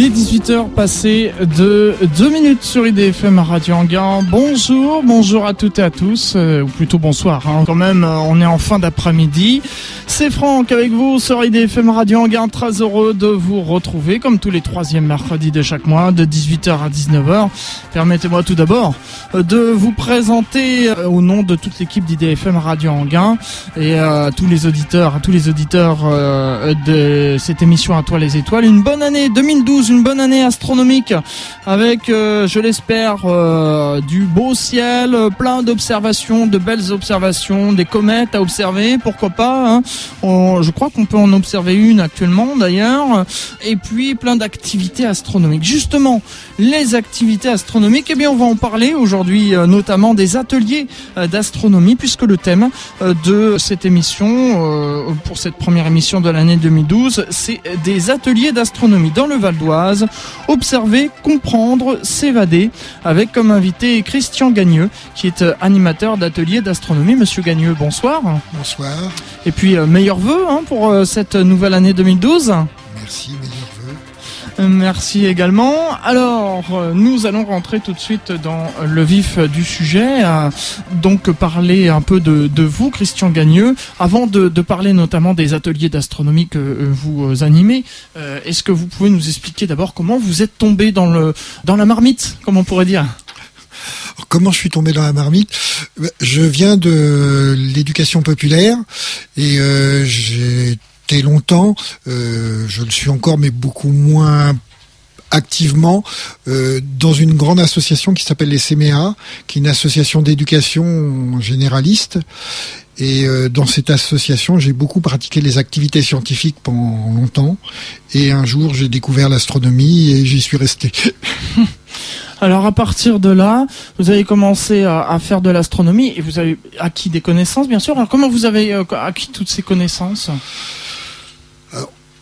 Il est 18h passé de 2 minutes sur IDFM Radio Anguin. Bonjour, bonjour à toutes et à tous, euh, ou plutôt bonsoir. Hein. Quand même, euh, on est en fin d'après-midi. C'est Franck avec vous sur IDFM Radio Anguin. Très heureux de vous retrouver comme tous les troisièmes mercredis de chaque mois de 18h à 19h. Permettez-moi tout d'abord euh, de vous présenter au nom de toute l'équipe d'IDFM Radio Anguin et à tous les auditeurs, à tous les auditeurs de cette émission à toi les étoiles. Une bonne année 2012 une bonne année astronomique avec, euh, je l'espère, euh, du beau ciel, plein d'observations, de belles observations, des comètes à observer, pourquoi pas. Hein. je crois qu'on peut en observer une actuellement d'ailleurs, et puis plein d'activités astronomiques. Justement, les activités astronomiques, eh bien on va en parler aujourd'hui, euh, notamment des ateliers d'astronomie, puisque le thème de cette émission, pour cette première émission de l'année 2012, c'est des ateliers d'astronomie dans le Val d'Oise observer, comprendre, s'évader, avec comme invité Christian Gagneux, qui est euh, animateur d'atelier d'astronomie. Monsieur Gagneux, bonsoir. Bonsoir. Et puis, euh, meilleurs vœux hein, pour euh, cette nouvelle année 2012. Merci, Merci également. Alors, euh, nous allons rentrer tout de suite dans le vif du sujet, donc parler un peu de, vous, Christian Gagneux. Avant de, parler notamment des ateliers d'astronomie que euh, vous animez, euh, est-ce que vous pouvez nous expliquer d'abord comment vous êtes tombé dans le dans la marmite, comme on pourrait dire? Comment je suis tombé dans la marmite? Je viens de l'éducation populaire et j'ai longtemps, euh, je le suis encore, mais beaucoup moins activement euh, dans une grande association qui s'appelle les CMEA, qui est une association d'éducation généraliste. Et euh, dans cette association, j'ai beaucoup pratiqué les activités scientifiques pendant longtemps. Et un jour, j'ai découvert l'astronomie et j'y suis resté. Alors à partir de là, vous avez commencé à, faire de l'astronomie et vous avez acquis des connaissances, bien sûr. Alors comment vous avez acquis toutes ces connaissances?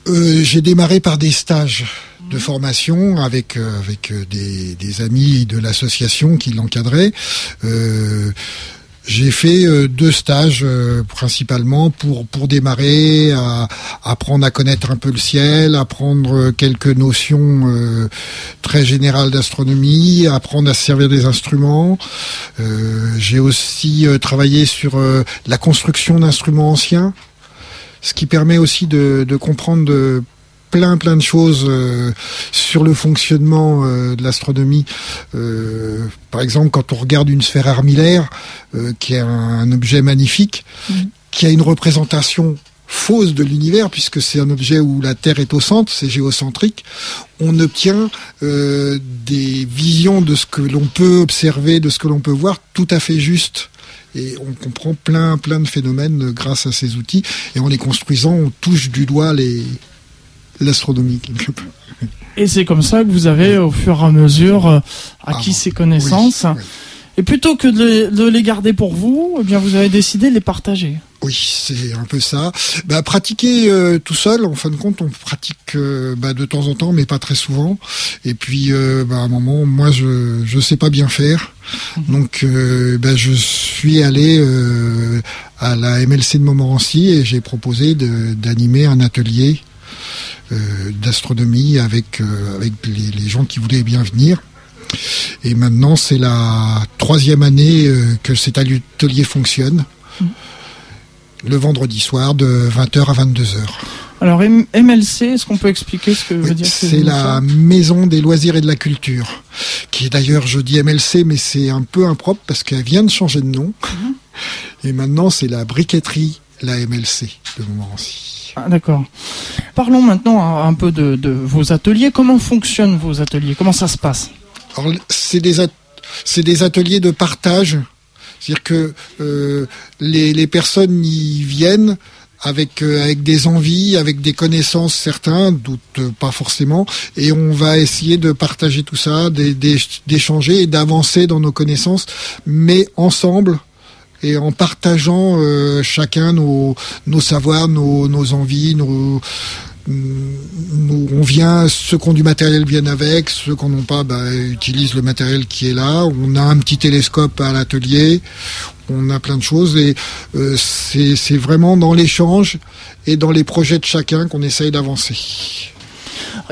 Euh, j'ai démarré par des stages de formation avec euh, avec euh, des, des, amis de l'association qui l'encadraient. j'ai fait deux stages principalement pour pour démarrer à, apprendre à connaître un peu le ciel, apprendre quelques notions très générales d'astronomie, apprendre à se servir des instruments. j'ai aussi travaillé sur la construction d'instruments anciens ce qui permet aussi de, comprendre de plein plein de choses euh, sur le fonctionnement euh, de l'astronomie. Euh, par exemple, quand on regarde une sphère armillaire, qui est un, objet magnifique, mm. qui a une représentation fausse de l'univers, puisque c'est un objet où la Terre est au centre, c'est géocentrique, on obtient des visions de ce que l'on peut observer, de ce que l'on peut voir, tout à fait justes et on comprend plein plein de phénomènes grâce à ces outils. Et en les construisant on touche du doigt les l'astronomie Et c'est comme ça que vous avez au fur et à mesure euh, acquis ah, ces connaissances. Et plutôt que de les, garder pour vous, eh bien vous avez décidé de les partager. Oui, c'est un peu ça. Bah, pratiquer euh, tout seul, en fin de compte, on pratique euh, bah, de temps en temps, mais pas très souvent. Et puis, euh, bah, à un moment, moi, je je sais pas bien faire, mhm. donc bah, je suis allé à la MLC de Montmorency et j'ai proposé d'animer un atelier d'astronomie avec avec les, les gens qui voulaient bien venir. Et maintenant, c'est la troisième année euh, que cet atelier fonctionne. Mm. Le vendredi soir de 20h à 22h. Alors MLC, est-ce qu'on peut expliquer ce que veut dire C'est la Maison des loisirs et de la culture, qui est d'ailleurs, je dis MLC, mais c'est un peu impropre parce qu'elle vient de changer de nom. Mm-hmm. Et maintenant, c'est la briqueterie, la MLC de Montmorency. Ah, d'accord. Parlons maintenant un peu de vos ateliers. Comment fonctionnent vos ateliers? Comment ça se passe? C'est des, c'est des ateliers de partage. C'est-à-dire que euh, les, les, personnes y viennent avec euh, avec des envies, avec des connaissances certains, d'autres pas forcément, et on va essayer de partager tout ça, d'échanger et d'avancer dans nos connaissances, mais ensemble et en partageant euh, chacun nos, nos savoirs, nos, nos envies, nos, on vient, ceux qui ont du matériel viennent avec, ceux qui n'en ont pas bah, utilisent le matériel qui est là. On a un petit télescope à l'atelier, on a plein de choses et euh, c'est vraiment dans l'échange et dans les projets de chacun qu'on essaye d'avancer.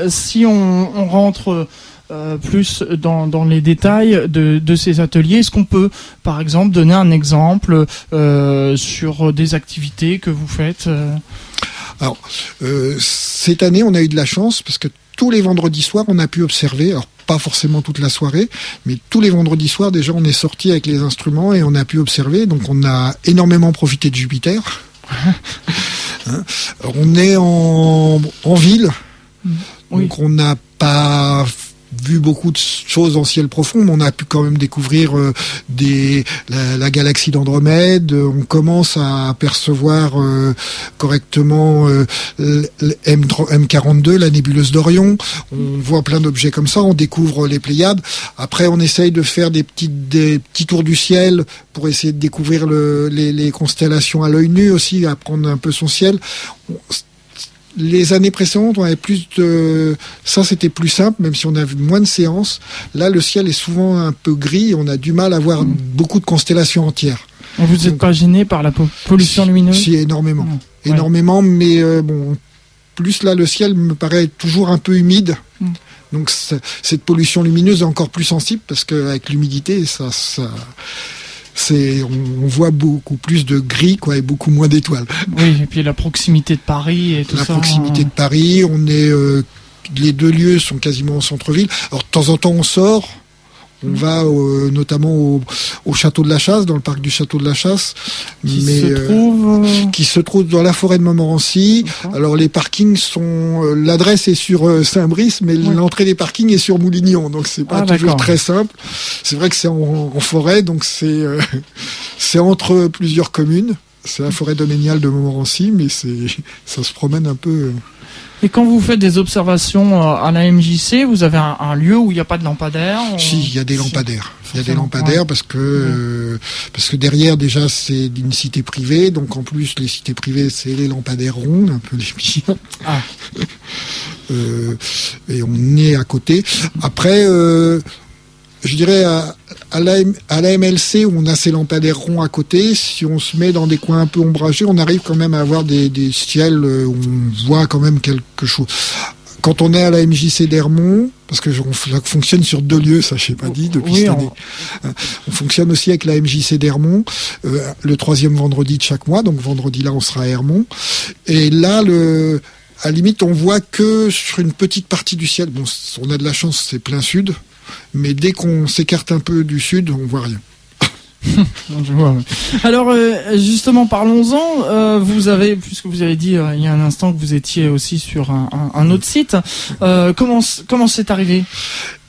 si on, rentre euh, plus dans, les détails de, ces ateliers. Est-ce qu'on peut, par exemple, donner un exemple euh, sur des activités que vous faites euh? Alors, euh, cette année, on a eu de la chance parce que tous les vendredis soirs, on a pu observer. Alors, pas forcément toute la soirée, mais tous les vendredis soirs, déjà, on est sorti avec les instruments et on a pu observer. Donc, on a énormément profité de Jupiter. hein on est en, en ville, oui. donc on n'a pas vu beaucoup de choses en ciel profond, mais on a pu quand même découvrir euh, des, la, la galaxie d'Andromède. On commence à apercevoir euh, correctement euh, M, M42, la nébuleuse d'Orion. On voit plein d'objets comme ça. On découvre les Pléiades. Après, on essaye de faire des petits, des petits tours du ciel pour essayer de découvrir le, les, les constellations à l'œil nu aussi, apprendre un peu son ciel les années précédentes, on avait plus de, ça c'était plus simple, même si on a vu moins de séances. Là, le ciel est souvent un peu gris, on a du mal à voir mmh. beaucoup de constellations entières. vous n'êtes pas gêné par la pollution lumineuse Si, énormément. Énormément, mais euh, bon, plus là, le ciel me paraît toujours un peu humide. Mmh. Donc cette pollution lumineuse est encore plus sensible parce qu'avec l'humidité, ça, ça, c'est on, on, voit beaucoup plus de gris quoi et beaucoup moins d'étoiles. Oui, et puis la proximité de Paris et tout la ça. La proximité de Paris, on est euh, les deux lieux sont quasiment au centre-ville. Alors de temps en temps on sort, on va euh, notamment au, au, château de la Chasse, dans le parc du château de la Chasse, qui mais se trouve... euh, qui se trouve dans la forêt de Montmorency. Alors les parkings sont, euh, l'adresse est sur Saint-Brice, mais l'entrée des parkings est sur Moulignon, donc c'est pas ah, toujours très simple. C'est vrai que c'est en, en, forêt, donc c'est euh, c'est entre plusieurs communes. C'est la forêt domaniale de Montmorency, mais c'est ça se promène un peu. Et quand vous faites des observations à la MJC, vous avez un, un lieu où il n'y a pas de lampadaire Si, il y a des lampadaires. Il y a des lampadaires ouais. parce que euh, parce que derrière déjà c'est une cité privée, donc en plus les cités privées c'est les lampadaires ronds, un peu les pires. Ah. euh, et on est à côté. Après. Euh, je dirais à, à, la, à la MLC où on a ces lampadaires ronds à côté, si on se met dans des coins un peu ombragés, on arrive quand même à avoir des, des ciels où on voit quand même quelque chose. Quand on est à la MJC d'Hermont, parce que on fonctionne sur deux lieux, ça je sais pas dit depuis oui, cette année. On... on... fonctionne aussi avec la MJC d'Hermont, euh, le troisième vendredi de chaque mois, donc vendredi là on sera à Hermont. Et là le à la limite on voit que sur une petite partie du ciel, bon on a de la chance c'est plein sud, mais dès qu'on s'écarte un peu du sud, on voit rien. vois, Alors euh, justement, parlons-en. Euh, vous avez, puisque vous avez dit euh, il y a un instant que vous étiez aussi sur un, autre site. Comment comment c'est arrivé?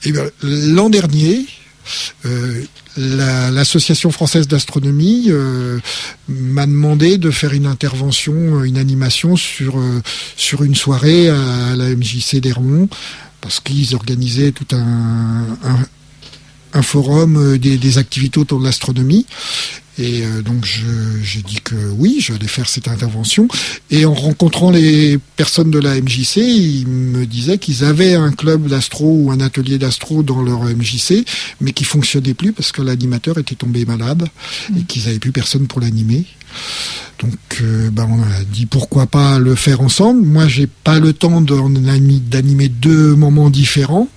Eh bien, l'an dernier. L'association la, française d'astronomie m'a demandé de faire une intervention, une animation sur sur une soirée à la MJC d'Hermont parce qu'ils organisaient tout un, un, un forum euh, des, des, activités autour de l'astronomie. Et euh, donc j'ai dit que oui, j'allais faire cette intervention. Et en rencontrant les personnes de la MJC, ils me disaient qu'ils avaient un club d'astro ou un atelier d'astro dans leur MJC, mais qui fonctionnait plus parce que l'animateur était tombé malade et qu'ils n'avaient plus personne pour l'animer. Donc euh, ben on a dit pourquoi pas le faire ensemble. Moi j'ai pas le temps d'animer deux moments différents.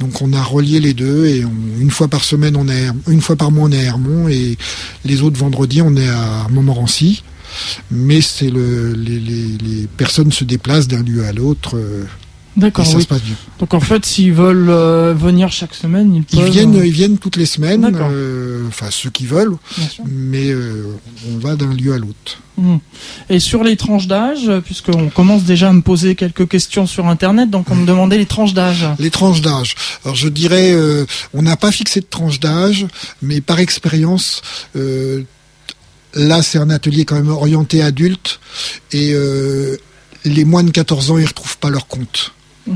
Donc on a relié les deux et une fois par semaine on est une fois par mois on est à Hermont et les autres vendredis on est à Montmorency. Mais c'est le les, les, les, personnes se déplacent d'un lieu à l'autre. Euh, D'accord. Oui. Donc en fait, s'ils veulent euh, venir chaque semaine, ils peuvent. Ils viennent, euh... ils viennent toutes les semaines. Euh, enfin, ceux qui veulent. Mais on va d'un lieu à l'autre. Mmh. Et sur les tranches d'âge, puisqu'on commence déjà à me poser quelques questions sur Internet, donc on me demandait les tranches d'âge. Les tranches d'âge. Alors je dirais, on n'a pas fixé de tranche d'âge, mais par expérience. Là, c'est un atelier quand même orienté adulte et les moins de 14 ans, ils retrouvent pas leur compte. Mmh.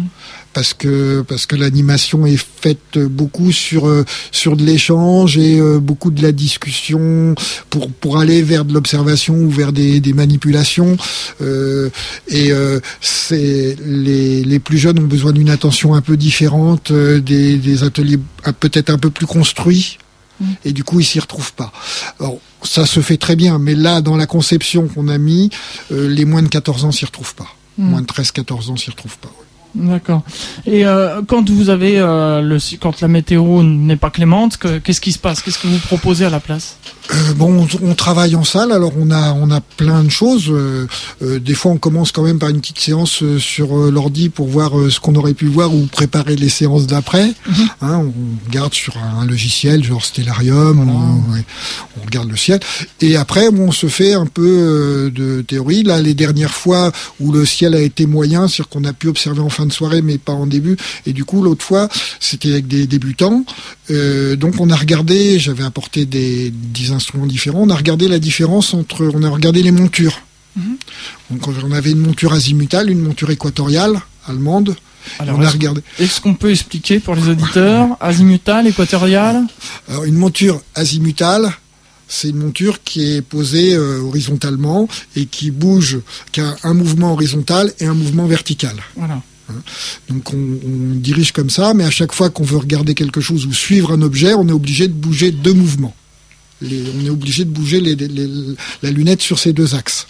Parce que parce que l'animation est faite beaucoup sur euh, sur de l'échange et euh, beaucoup de la discussion pour pour aller vers de l'observation ou vers des, des manipulations euh, et euh, c'est les les plus jeunes ont besoin d'une attention un peu différente des des ateliers peut-être un peu plus construits mmh. et du coup ils s'y retrouvent pas. Alors ça se fait très bien, mais là dans la conception qu'on a mis, les moins de 14 ans s'y retrouvent pas. Mmh. Moins de 13-14 ans s'y retrouvent pas. Ouais. D'accord. Et euh, quand vous avez euh, le quand la météo n'est pas clémente, qu'est-ce qui se passe? Qu'est-ce que vous proposez à la place? Euh, bon, on, travaille en salle, alors on a on a plein de choses. des fois, on commence quand même par une petite séance sur l'ordi pour voir ce qu'on aurait pu voir ou préparer les séances d'après. Mhm. Hein, on regarde sur un, logiciel genre Stellarium, on, regarde le ciel. Et après, bon, on se fait un peu de théorie. Là, les dernières fois où le ciel a été moyen, c'est-à-dire qu'on a pu observer en fin de soirée, mais pas en début. Et du coup, l'autre fois, c'était avec des débutants. Euh, donc, on a regardé, j'avais apporté des, instruments différents. On a regardé la différence entre, on a regardé les montures. Mhm. Donc, on avait une monture azimutale, une monture équatoriale allemande. Alors, on a regardé. Est-ce qu'on peut expliquer pour les auditeurs azimutale, équatoriale Alors, une monture azimutale, c'est une monture qui est posée euh, horizontalement et qui bouge, qui a un mouvement horizontal et un mouvement vertical. Voilà. Hein. Donc on, dirige comme ça, mais à chaque fois qu'on veut regarder quelque chose ou suivre un objet, on est obligé de bouger deux mouvements. on est obligé de bouger la lunette sur ces deux axes.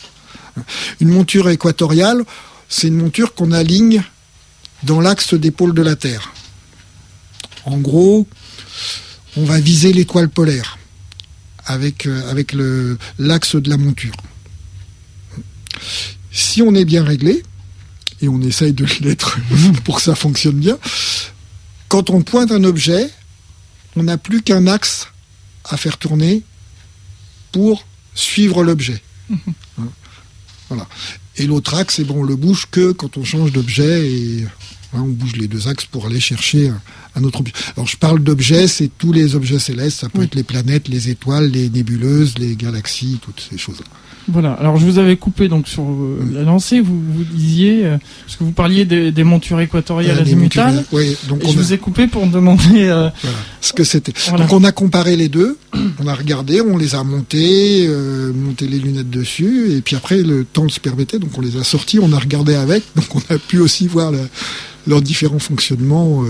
Une monture équatoriale, c'est une monture qu'on aligne dans l'axe des pôles de la Terre. En gros, on va viser l'étoile polaire avec, euh, avec l'axe de la monture. Si on est bien réglé, et on essaye de l'être pour que ça fonctionne bien. Quand on pointe un objet, on n'a plus qu'un axe à faire tourner pour suivre l'objet. Hein, voilà. Et l'autre axe, bon, on le bouge que quand on change d'objet et hein, on bouge les deux axes pour aller chercher un, autre objet. Alors je parle d'objets, c'est tous les objets célestes, ça peut être les planètes, les étoiles, les nébuleuses, les galaxies, toutes ces choses-là. Voilà. Alors je vous avais coupé donc sur euh, la lancée. Vous, vous disiez euh, parce que vous parliez des, montures équatoriales azimutales. Oui, donc je vous ai coupé pour demander euh, ce que c'était. Donc on a comparé les deux. On a regardé, on les a montés, monté les lunettes dessus, et puis après le temps se permettait, donc on les a sortis, on a regardé avec, donc on a pu aussi voir leurs différents fonctionnements.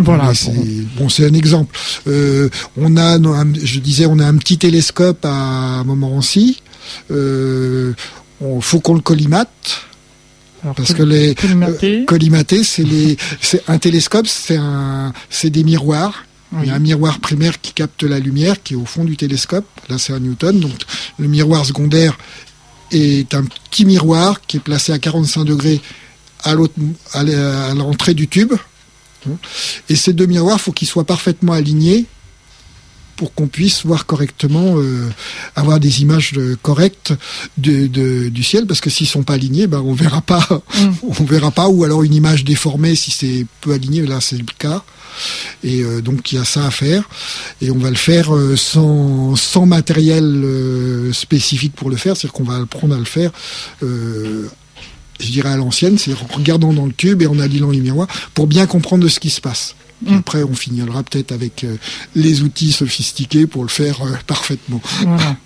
Voilà. C'est bon, c'est un exemple. Euh, on a, je disais, on a un petit télescope à Montmorency. Euh, on faut qu'on le collimate. parce que les collimater, euh, c'est les, c'est un télescope, c'est un, c'est des miroirs. Il y a un miroir primaire qui capte la lumière, qui est au fond du télescope. Là, c'est un Newton. Donc, le miroir secondaire est un petit miroir qui est placé à 45 degrés à l'entrée du tube. Et ces deux miroirs, faut qu'ils soient parfaitement alignés pour qu'on puisse voir correctement, euh, avoir des images correctes du ciel, parce que s'ils sont pas alignés, ben on verra pas, mm. on verra pas, ou alors une image déformée si c'est peu aligné, là c'est le cas. Et euh, donc il y a ça à faire, et on va le faire euh, sans, sans matériel spécifique pour le faire, c'est-à-dire qu'on va apprendre à le faire je dirais à l'ancienne, c'est en regardant dans le tube et en alignant les miroirs pour bien comprendre ce qui se passe. Mm. Après, on finira peut-être avec euh, les outils sophistiqués pour le faire euh, parfaitement. Voilà,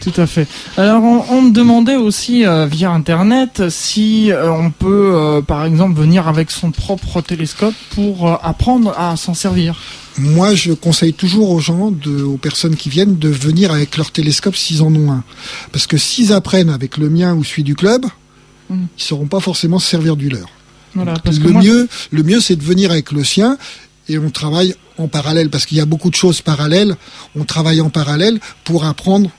tout à fait. Alors, on, me demandait aussi euh, via Internet si on peut, par exemple, venir avec son propre télescope pour apprendre à s'en servir. Moi, je conseille toujours aux gens, de, aux personnes qui viennent, de venir avec leur télescope s'ils en ont un. Parce que s'ils apprennent avec le mien ou celui du club, ils ne sauront pas forcément se servir du leur. le, mieux, le mieux, c'est de venir avec le sien et on travaille en parallèle parce qu'il y a beaucoup de choses parallèles. On travaille en parallèle pour apprendre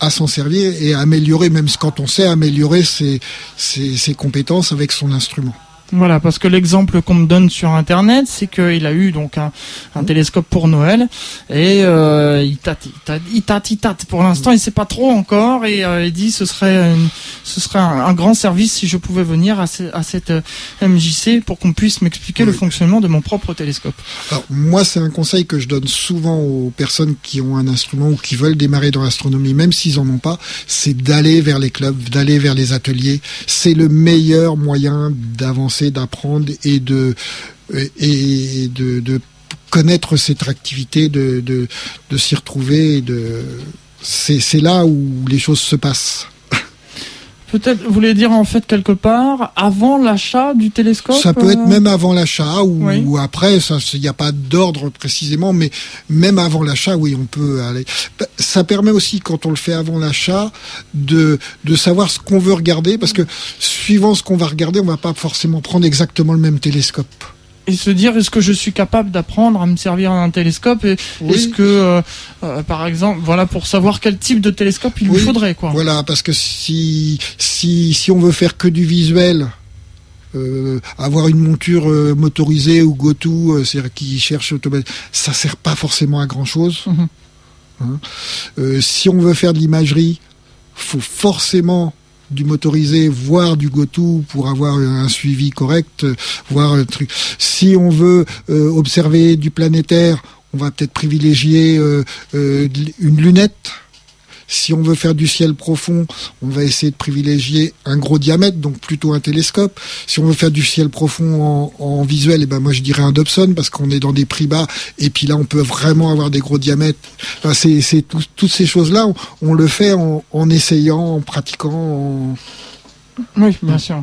à s'en servir et à améliorer, même quand on sait améliorer ses compétences avec son instrument. Voilà, parce que l'exemple qu'on me donne sur Internet, c'est qu'il a eu donc un, un, télescope pour Noël et euh, il tâte, il tâte, il tâte, Pour l'instant, il sait pas trop encore et euh, il dit ce serait, ce serait un, grand service si je pouvais venir à, à cette euh, MJC pour qu'on puisse m'expliquer le fonctionnement de mon propre télescope. Alors moi, c'est un conseil que je donne souvent aux personnes qui ont un instrument ou qui veulent démarrer dans l'astronomie, même s'ils en ont pas, c'est d'aller vers les clubs, d'aller vers les ateliers. C'est le meilleur moyen d'avancer d'apprendre et de et de, connaître cette activité, de, s'y retrouver. de c'est là où les choses se passent. Peut-être, vous voulez dire en fait quelque part avant l'achat du télescope Ça peut être euh même avant l'achat ou, Oui. ou après, ça, il n'y a pas d'ordre précisément, mais même avant l'achat, oui, on peut aller. Bah, Ça permet aussi, quand on le fait avant l'achat, de, de savoir ce qu'on veut regarder, parce que suivant ce qu'on va regarder, on va pas forcément prendre exactement le même télescope. Et se dire est-ce que je suis capable d'apprendre à me servir d'un télescope et Oui. est-ce que euh, euh, par exemple voilà pour savoir quel type de télescope il lui Oui. faudrait quoi. Voilà, parce que si, si, si on veut faire que du visuel, euh, avoir une monture euh, motorisée ou GoTo, euh, c'est-à-dire qui cherche ça sert pas forcément à grand chose. Mhm. Euh, si on veut faire de l'imagerie, faut forcément du motorisé, voire du GoTo pour avoir un suivi correct, euh, voir un truc. Si on veut euh, observer du planétaire, on va peut-être privilégier euh, euh, une lunette. Si on veut faire du ciel profond, on va essayer de privilégier un gros diamètre, donc plutôt un télescope. Si on veut faire du ciel profond en, en visuel, eh ben moi je dirais un Dobson parce qu'on est dans des prix bas et puis là on peut vraiment avoir des gros diamètres. Enfin, c'est c'est tout- toutes ces choses-là, on, on le fait en, en essayant, en pratiquant. en- Oui, bien sûr.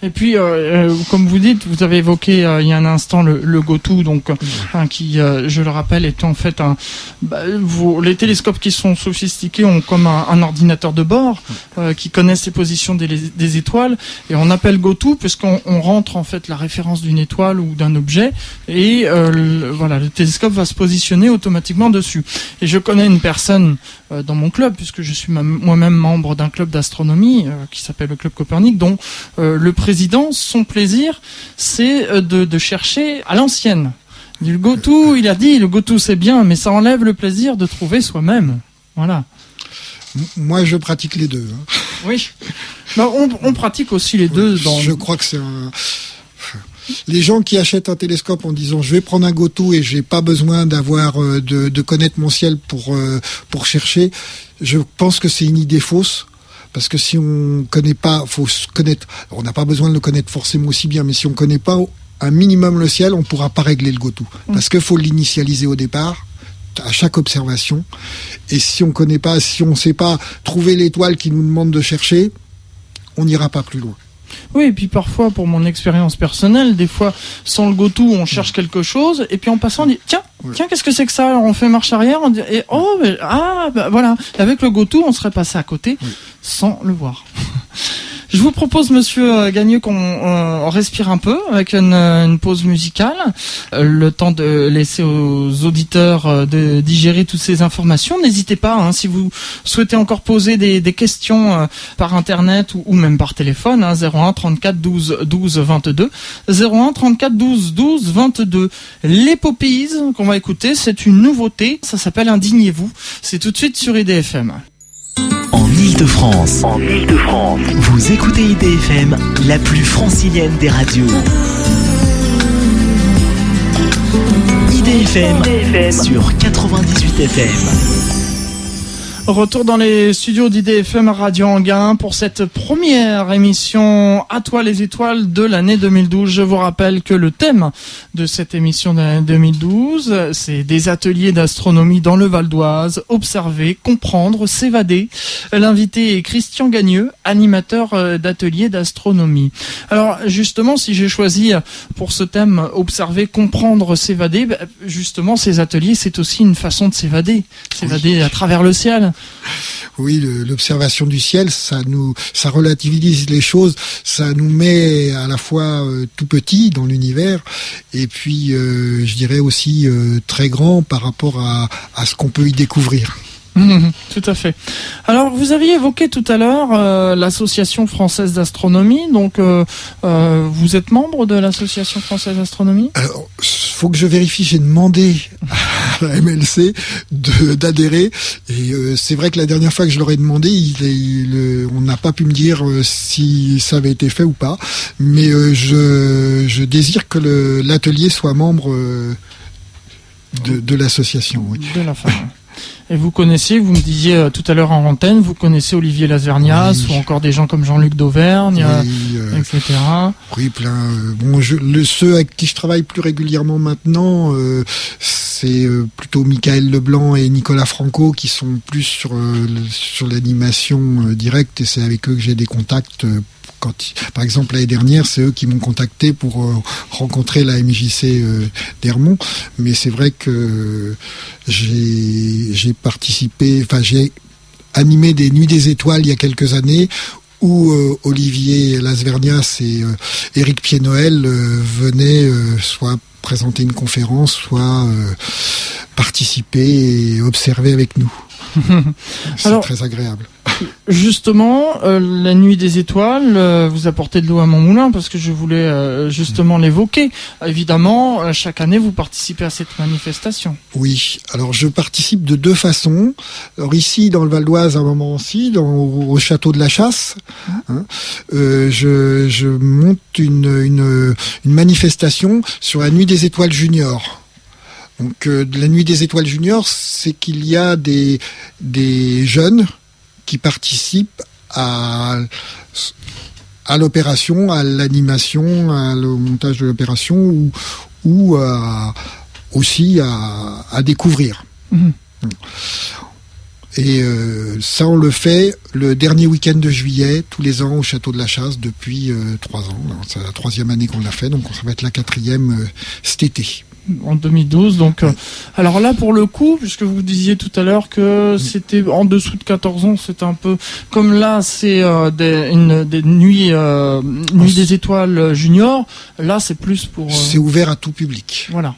Et puis, euh, euh, comme vous dites, vous avez évoqué euh, il y a un instant le, le GoTo, donc hein, qui, euh, je le rappelle, est en fait un. bah, vos- les télescopes qui sont sophistiqués ont comme un, un ordinateur de bord euh, qui connaît les positions des, des étoiles, et on appelle GoTo puisqu'on on rentre en fait la référence d'une étoile ou d'un objet, et le, voilà, le télescope va se positionner automatiquement dessus. Et je connais une personne dans mon club, puisque je suis moi-même membre d'un club d'astronomie euh, qui s'appelle le Club Copernic, dont euh, le président, son plaisir, c'est euh, de, de chercher à l'ancienne. Le GoTo, il a dit, le GoTo c'est bien, mais ça enlève le plaisir de trouver soi-même. Voilà. Moi, je pratique les deux. hein. Oui. On, on pratique aussi les deux dans. Je crois que c'est un. Les gens qui achètent un télescope en disant je vais prendre un GoTo et j'ai pas besoin d'avoir euh, de, de connaître mon ciel pour euh, pour chercher, je pense que c'est une idée fausse. Parce que si on connaît pas, faut se connaître. On n'a pas besoin de le connaître forcément aussi bien, mais si on connaît pas un minimum le ciel, on pourra pas régler le GoTo. Parce qu'il faut l'initialiser au départ à chaque observation. Et si on connaît pas, si on sait pas trouver l'étoile qui nous demande de chercher, on n'ira pas plus loin. Oui, et puis parfois, pour mon expérience personnelle, des fois, sans le go-to, on cherche quelque chose, et puis en passant, on dit tiens, tiens, qu'est-ce que c'est que ça? Alors on fait marche arrière, on dit et oh, mais- ah, bah, voilà. Avec le go-to, on serait passé à côté Oui. sans le voir. Je vous propose, Monsieur euh, Gagneux, qu'on euh, respire un peu avec une, euh, une pause musicale, le temps de laisser aux auditeurs de digérer toutes ces informations. N'hésitez pas, hein, si vous souhaitez encore poser des, des questions par internet ou, ou même par téléphone, hein, 01 34 12 12 22, 01 34 12 12 22. Les qu'on va écouter, c'est une nouveauté, ça s'appelle Indignez-vous. C'est tout de suite sur IDFM. En Ile-de-France, En Ile-de-France, vous écoutez IDFM, la plus francilienne des radios. IDFM IDFM. sur 98 FM. Retour dans les studios d'IDFM Radio Anguin pour cette première émission À toi les étoiles de l'année 2012. Je vous rappelle que le thème de cette émission de l'année 2012, c'est des ateliers d'astronomie dans le Val d'Oise, observer, comprendre, s'évader. L'invité est Christian Gagneux, animateur euh, d'ateliers d'astronomie. Alors justement, si j'ai choisi pour ce thème observer, comprendre, s'évader, bah, justement ces ateliers, c'est aussi une façon de s'évader, s'évader à travers le ciel. Oui, l'observation du ciel, ça nous, ça relativise les choses, ça nous met à la fois euh, tout petit dans l'univers, et puis, euh, je dirais aussi euh, très grand par rapport à ce qu'on peut y découvrir. Tout à fait. Alors, vous aviez évoqué tout à l'heure euh, l'association française d'astronomie. Donc, euh, euh, vous êtes membre de l'association française d'astronomie? Alors, faut que je vérifie. J'ai demandé à la MLC d'adhérer, et c'est vrai que la dernière fois que je leur ai demandé, il, il, on n'a pas pu me dire si ça avait été fait ou pas. Mais je, je désire que l'atelier soit membre de, de l'association. Oui. de la femme. Et vous connaissez, vous me disiez euh, tout à l'heure en antenne, vous connaissez Olivier Lazernias Oui. ou encore des gens comme Jean-Luc d'Auvergne, euh, Oui, euh, etc. Oui, plein. euh, bon, je, le, ceux avec qui je travaille plus régulièrement maintenant, c'est plutôt Michael Leblanc et Nicolas Franco qui sont plus sur, sur l'animation directe et c'est avec eux que j'ai des contacts par exemple l'année dernière, c'est eux qui m'ont contacté pour euh, rencontrer la MJC euh, d'Hermont. Mais c'est vrai que j'ai participé, enfin j'ai animé des Nuits des Étoiles il y a quelques années où euh, Olivier Lasvernias et Éric Pied-Noël venaient soit présenter une conférence, soit participer et observer avec nous. c'est très agréable. Justement, euh, la nuit des étoiles, euh, vous apportez de l'eau à mon moulin parce que je voulais euh, justement l'évoquer. Évidemment, chaque année, vous participez à cette manifestation. Oui, alors je participe de deux façons. Alors ici, dans le Val d'Oise, à un moment aussi, dans, au château de la Chasse, hein, je, je, monte une, une, une manifestation sur la nuit des étoiles juniors. Donc la nuit des étoiles juniors, c'est qu'il y a des, des jeunes qui participent à, à l'opération, à l'animation, à le montage de l'opération ou, ou aussi à, découvrir. Mhm. Et euh, ça, on le fait le dernier week-end de juillet, tous les ans au Château de la Chasse, depuis euh, trois ans. C'est la troisième année qu'on l'a fait, donc ça va être la quatrième euh, cet été en 2012. Donc, euh, alors là, pour le coup, puisque vous disiez tout à l'heure que c'était en dessous de 14 ans, c'est un peu comme là, c'est euh, des, une, des nuits, euh, nuits des étoiles junior. Là, c'est plus pour. C'est ouvert à tout public. Voilà.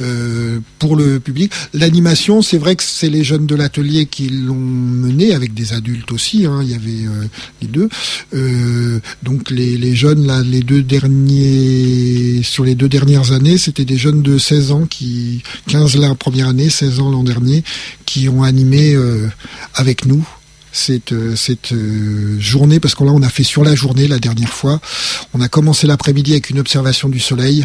Euh, pour le public. L'animation, c'est vrai que c'est les jeunes de l'atelier qui l'ont mené avec des adultes aussi. Hein, il y avait euh, les deux. Euh, donc les, jeunes là, les deux derniers sur les deux dernières années, c'était des jeunes de 16 ans qui 15 la première année, 16 ans l'an dernier, qui ont animé avec nous cette, journée, parce que là on a fait sur la journée la dernière fois. On a commencé l'après-midi avec une observation du soleil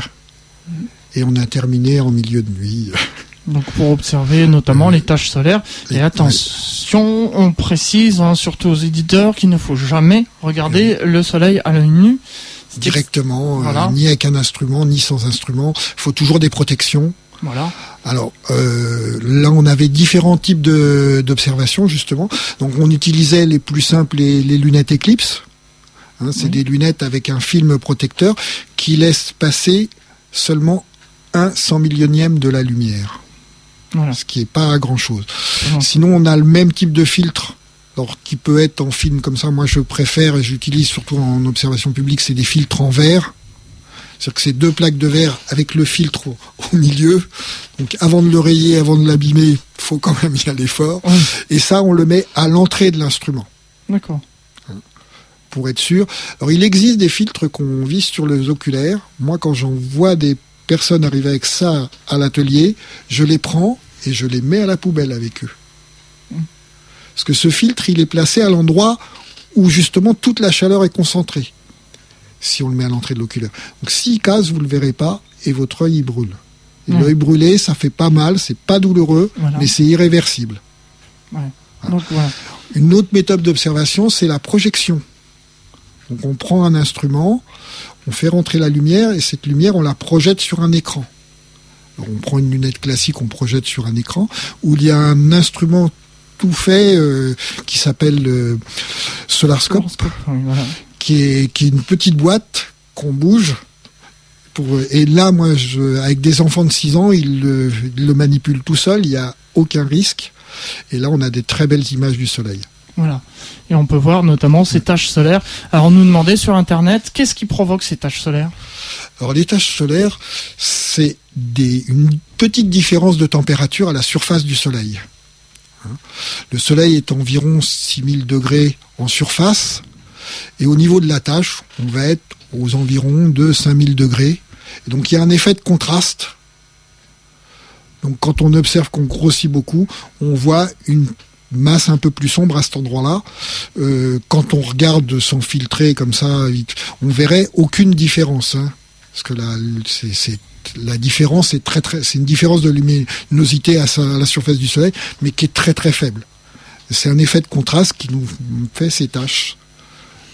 et on a terminé en milieu de nuit. Donc pour observer notamment les tâches solaires. Et, attention, on précise, hein, surtout aux éditeurs, qu'il ne faut jamais regarder le soleil à l'œil nu. Directement, euh, ni avec un instrument, ni sans instrument. Il faut toujours des protections. Voilà. Alors euh, là, on avait différents types d'observations justement. Donc on utilisait les plus simples, les, les lunettes Eclipse. Hein, c'est des lunettes avec un film protecteur qui laisse passer seulement un cent millionième de la lumière. Ce qui n'est pas grand-chose. Sinon, on a le même type de filtre alors, qui peut être en film comme ça. Moi, je préfère et j'utilise surtout en observation publique, c'est des filtres en verre. C'est-à-dire que c'est deux plaques de verre avec le filtre au, milieu. Donc, avant de le rayer, avant de l'abîmer, faut quand même y aller fort. Et ça, on le met à l'entrée de l'instrument. D'accord. Pour être sûr. Alors, il existe des filtres qu'on vise sur les oculaires. Moi, quand j'en vois des personne arrive avec ça à l'atelier, je les prends et je les mets à la poubelle avec eux. Parce que ce filtre, il est placé à l'endroit où justement toute la chaleur est concentrée. Si on le met à l'entrée de l'oculaire. Donc s'il casse, vous ne le verrez pas et votre œil il brûle. L'œil brûlé, ça fait pas mal, c'est pas douloureux, mais c'est irréversible. Une autre méthode d'observation, c'est la projection. Donc on prend un instrument, on fait rentrer la lumière et cette lumière, on la projette sur un écran. on prend une lunette classique, on projette sur un écran où il y a un instrument tout fait euh, qui s'appelle le Solarscope, qui, est, qui est une petite boîte qu'on bouge. Pour, et là, moi, je, avec des enfants de 6 ans, ils le, ils le manipulent tout seul, il n'y a aucun risque. Et là, on a des très belles images du soleil. Voilà. Et on peut voir notamment ces taches solaires. Alors on nous demandait sur Internet, qu'est-ce qui provoque ces taches solaires? Alors les taches solaires, c'est une petite différence de température à la surface du Soleil. Hein? Le Soleil est environ 6000 degrés en surface, et au niveau de la tache, on va être aux environs de 5000 degrés. Et donc il y a un effet de contraste. Donc quand on observe qu'on grossit beaucoup, on voit une masse un peu plus sombre à cet endroit-là. Euh, quand on regarde sans filtrer comme ça, on verrait aucune différence. Hein. parce que c'est, la différence est très très, c'est une différence de luminosité à, la surface du Soleil, mais qui est très très faible. C'est un effet de contraste qui nous fait ces taches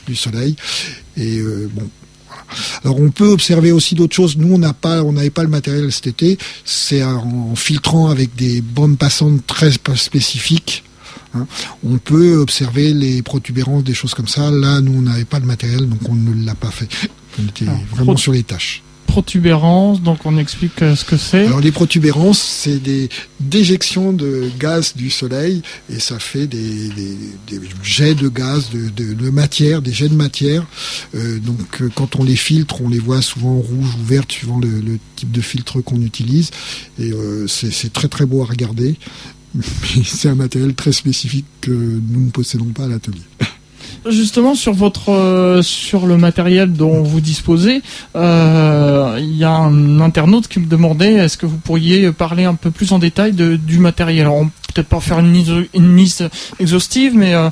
du Soleil. Et euh, bon, Alors on peut observer aussi d'autres choses. Nous on n'a pas, on n'avait pas le matériel cet été. C'est en filtrant avec des bandes passantes très spécifiques. Hein. On peut observer les protubérances, des choses comme ça. Là, nous, on n'avait pas le matériel, donc on ne l'a pas fait. On était Alors, vraiment sur les tâches. Protubérance, donc on explique euh, ce que c'est. Alors les protubérances, c'est des déjections de gaz du soleil et ça fait des, des- des jets de gaz, de, de- de matière, des jets de matière. Euh, donc euh, quand on les filtre, on les voit souvent rouge ou verte suivant le, le type de filtre qu'on utilise. Et euh, c'est très très beau à regarder. C'est un matériel très spécifique que nous ne possédons pas à l'atelier. Justement sur votre euh, sur le matériel dont vous disposez, euh, il y a un internaute qui me demandait est-ce que vous pourriez parler un peu plus en détail de, du matériel? Alors peut-être pas faire une, liste- une liste exhaustive, mais euh,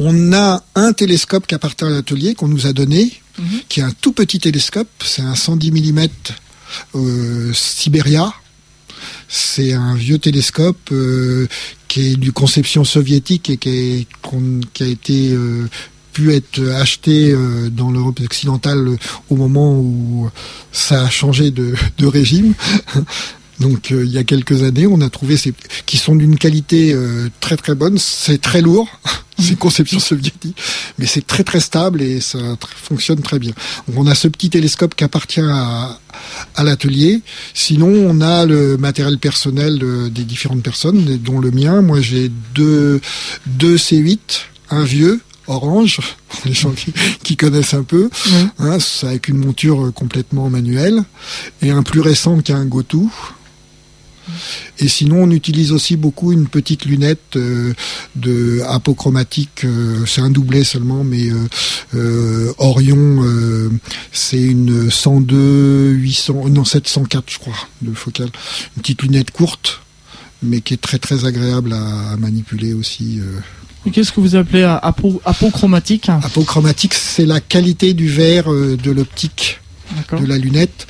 On a un télescope qui appartient à l'atelier qu'on nous a donné, Mhm. qui est un tout petit télescope, c'est un 110 mm Siberia. C'est un vieux télescope euh, qui est du conception soviétique et qui, a été euh, pu être acheté euh, dans l'Europe occidentale au moment où ça a changé de régime. Donc euh, il y a quelques années, on a trouvé ces qui sont d'une qualité euh, très très bonne. C'est très lourd, c'est conception soviétique, mais c'est très très stable et ça tr- fonctionne très bien. Donc on a ce petit télescope qui appartient à, à l'atelier. Sinon, on a le matériel personnel de- des différentes personnes, dont le mien. Moi, j'ai deux deux C8, un vieux orange, pour les gens qui, qui connaissent un peu, hein, avec une monture euh, complètement manuelle, et un plus récent qui a un Gotou. Et sinon, on utilise aussi beaucoup une petite lunette euh, de apochromatique. euh, c'est un doublet seulement, mais euh, Orion, c'est une 102 800, non 704, je crois, de focale. Une petite lunette courte, mais qui est très très agréable à, à manipuler aussi. qu'est-ce que vous appelez apo, apochromatique? Apochromatique, c'est la qualité du verre de l'optique. De la lunette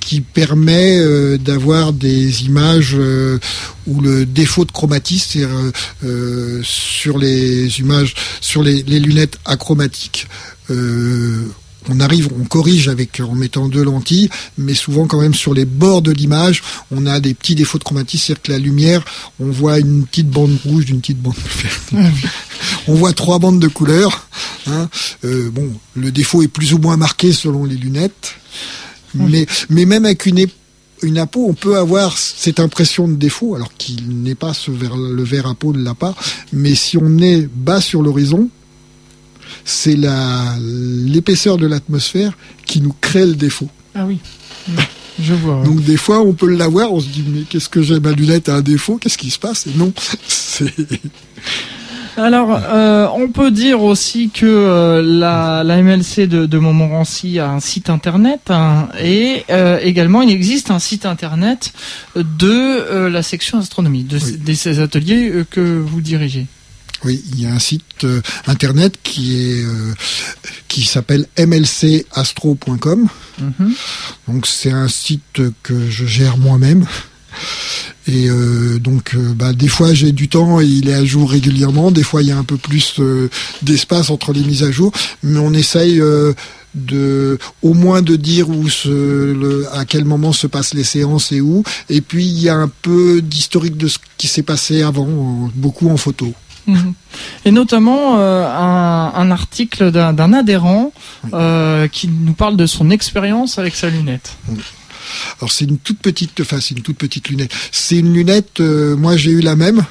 qui permet euh, d'avoir des images euh, où le défaut de chromatisme euh, sur les images sur les, lunettes achromatiques on arrive, on corrige avec en mettant deux lentilles, mais souvent quand même sur les bords de l'image, on a des petits défauts de chromatisme, c'est-à-dire que la lumière, on voit une petite bande rouge d'une petite bande verte. on voit trois bandes de couleurs. hein. Euh, bon, le défaut est plus ou moins marqué selon les lunettes, mais, mais même avec une, une apo, on peut avoir cette impression de défaut, alors qu'il n'est pas ce verre, le verre à peau ne l'a pas, mais si on est bas sur l'horizon, c'est la l'épaisseur de l'atmosphère qui nous crée le défaut. Ah oui. Je vois. ouais. Donc des fois, on peut l'avoir, on se dit mais qu'est-ce que j'ai ma lunette a un défaut, qu'est-ce qui se passe? Et non, c'est Alors, euh, on peut dire aussi que euh, la, la MLC de, de Montmorency a un site internet hein, et euh, également il existe un site internet de la section astronomie, de, Oui. de ces ateliers que vous dirigez. Oui, il y a un site euh, internet qui est euh, qui s'appelle mlcastro.com. Mhm. Donc c'est un site que je gère moi-même. Et euh, donc euh, bah, des fois j'ai du temps et il est à jour régulièrement. Des fois il y a un peu plus euh, d'espace entre les mises à jour, mais on essaye de au moins de dire où se, le, à quel moment se passent les séances et où. Et puis il y a un peu d'historique de ce qui s'est passé avant, en- beaucoup en photo. Mhm. Et notamment euh, un, un article d'un adhérent euh, qui nous parle de son expérience avec sa lunette. Alors c'est une toute petite, enfin c'est une toute petite lunette. C'est une lunette. euh, moi j'ai eu la même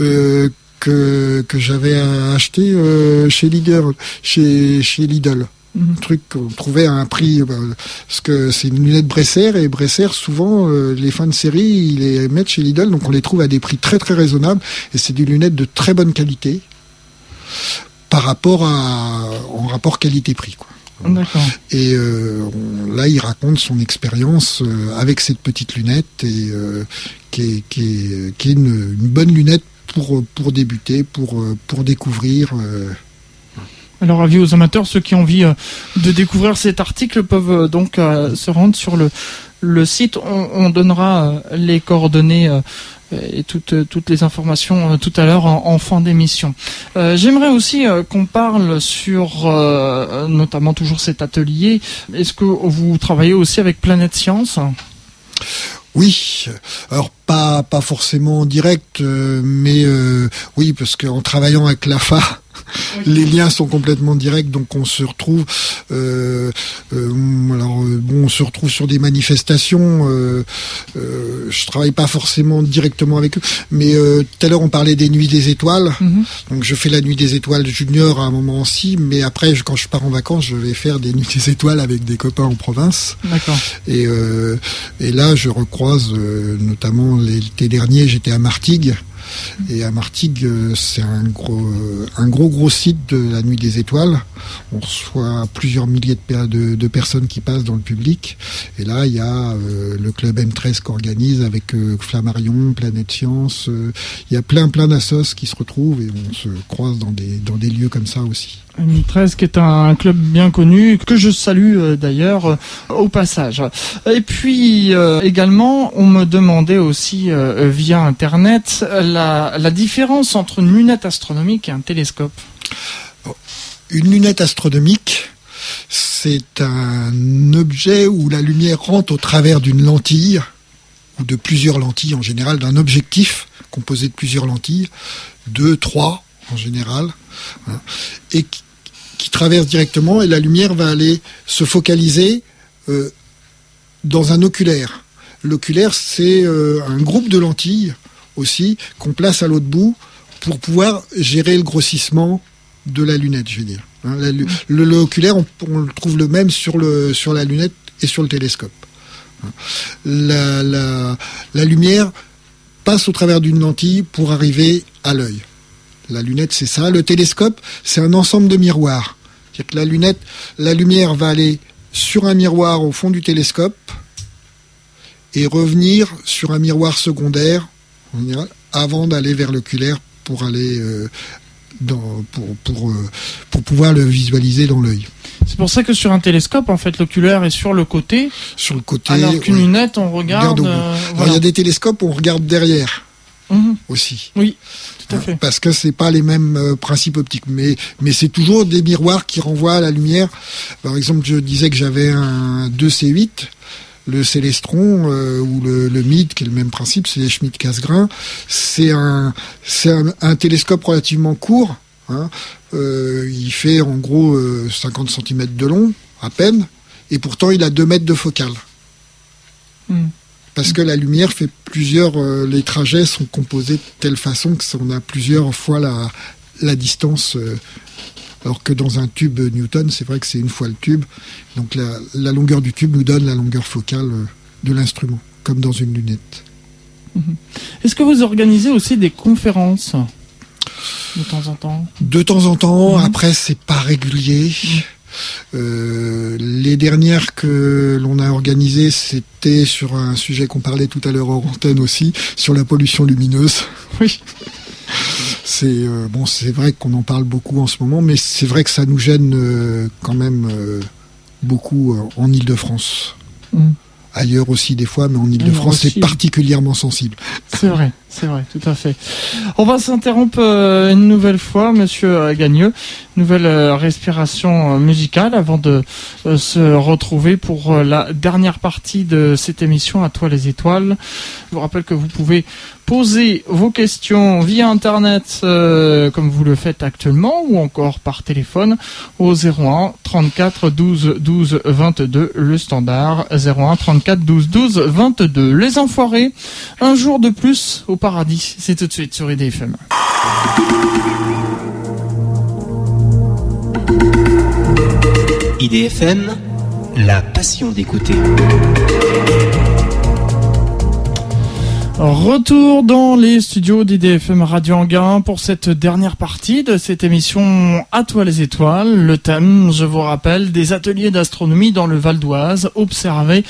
euh, que que j'avais acheté euh, chez Lidl, chez chez Lidl. Un truc qu'on trouvait à un prix bah, parce que c'est une lunette Bresser et Bresser souvent euh, les fins de série ils les mettent chez Lidl donc on les trouve à des prix très très raisonnables et c'est des lunettes de très bonne qualité par rapport à en rapport qualité-prix quoi. Et euh, on- là, il raconte son expérience euh, avec cette petite lunette et euh, qui est, qui est, qui est une, une bonne lunette pour pour débuter, pour euh, pour découvrir. Euh. Alors avis aux amateurs, ceux qui ont envie de découvrir cet article peuvent donc se rendre sur le, site. On, donnera les coordonnées et toutes, les informations tout à l'heure en, fin d'émission. J'aimerais aussi qu'on parle sur notamment toujours cet atelier. Est-ce que vous travaillez aussi avec Planète Science? Oui, alors pas pas forcément en direct, euh, mais euh, oui, parce qu'en travaillant avec l'AFA, les liens sont complètement directs, donc on se retrouve. Euh, euh, alors euh, bon, on se retrouve sur des manifestations. Euh, je travaille pas forcément directement avec eux, mais tout à l'heure on parlait des nuits des étoiles. Mhm. Donc je fais la nuit des étoiles junior à un moment aussi, mais après quand je pars en vacances, je vais faire des nuits des étoiles avec des copains en province. D'accord. Et et là je recroise notamment l'été dernier, j'étais à Martigues. Et à Martigues, euh, c'est un gros, euh, un gros gros site de la Nuit des Étoiles. On reçoit plusieurs milliers de, personnes qui passent dans le public. Et là, il y a euh, le club M13 qu'organise avec Flammarion, Planète Science. il y a plein plein d'assos qui se retrouvent et on se croise dans des, dans des lieux comme ça aussi. M13 qui est un club bien connu que je salue euh, d'ailleurs euh, au passage. Et puis euh, également on me demandait aussi via internet la, la, différence entre une lunette astronomique et un télescope. Une lunette astronomique c'est un objet où la lumière rentre au travers d'une lentille ou de plusieurs lentilles en général d'un objectif composé de plusieurs lentilles, deux, trois en général, hein, et qui traverse directement et la lumière va aller se focaliser euh, dans un oculaire. L'oculaire, c'est euh, un groupe de lentilles aussi qu'on place à l'autre bout pour pouvoir gérer le grossissement de la lunette, je veux dire. Hein, l'oculaire, on, le trouve le même sur, le, sur la lunette et sur le télescope. Hein. La, la lumière passe au travers d'une lentille pour arriver à l'œil. La lunette, c'est ça. Le télescope, c'est un ensemble de miroirs. C'est-à-dire que la lunette, la lumière va aller sur un miroir au fond du télescope et revenir sur un miroir secondaire avant d'aller vers l'oculaire pour aller euh, dans, pour, pour, euh, pour pouvoir le visualiser dans l'œil. C'est pour ça que sur un télescope, en fait, l'oculaire est sur le côté. Sur le côté. Alors qu'une lunette, on regarde. Euh, il y a des télescopes où on regarde derrière. Mhm. aussi. Oui, tout à fait. Parce que c'est pas les mêmes euh, principes optiques, mais mais c'est toujours des miroirs qui renvoient à la lumière. Par exemple, je disais que j'avais un 2C8 le Célestron euh, ou le, le MID, qui est le même principe, c'est les Schmidt-Cassegrain. C'est un, c'est un, télescope relativement court. Hein. Euh, il fait en gros 50 cm de long, à peine, et pourtant il a 2 mètres de focale. Hmm parce que la lumière fait plusieurs, euh, les trajets sont composés de telle façon que on a plusieurs fois la, la distance. Euh, alors que dans un tube Newton, c'est vrai que c'est une fois le tube. Donc la, la, longueur du tube nous donne la longueur focale euh, de l'instrument, comme dans une lunette. Mhm. Est-ce que vous organisez aussi des conférences de temps en temps? De temps en temps. Mhm. Après, c'est pas régulier. Mhm. Euh, les dernières que l'on a organisées, c'était sur un sujet qu'on parlait tout à l'heure en antenne aussi, sur la pollution lumineuse. Oui. C'est euh, bon, c'est vrai qu'on en parle beaucoup en ce moment, mais c'est vrai que ça nous gêne euh, quand même beaucoup en Île-de-France. Mm ailleurs aussi des fois, mais en Ile-de-France, c'est particulièrement sensible. C'est vrai, c'est vrai, tout à fait. On va s'interrompre euh, une nouvelle fois, monsieur euh, Gagneux. Nouvelle euh, respiration musicale avant de se retrouver pour la dernière partie de cette émission à toi les étoiles. Je vous rappelle que vous pouvez poser vos questions via internet comme vous le faites actuellement ou encore par téléphone au 01 34 12 12 22 le standard 01 34 12 12 22 les enfoirés un jour de plus paradis. C'est tout de suite sur IDFM IDFM la passion d'écouter. Retour dans les studios d'IDFM Radio Anguin pour cette dernière partie de cette émission À toi les étoiles. Le thème, je vous rappelle, des ateliers d'astronomie dans le Val d'Oise, observer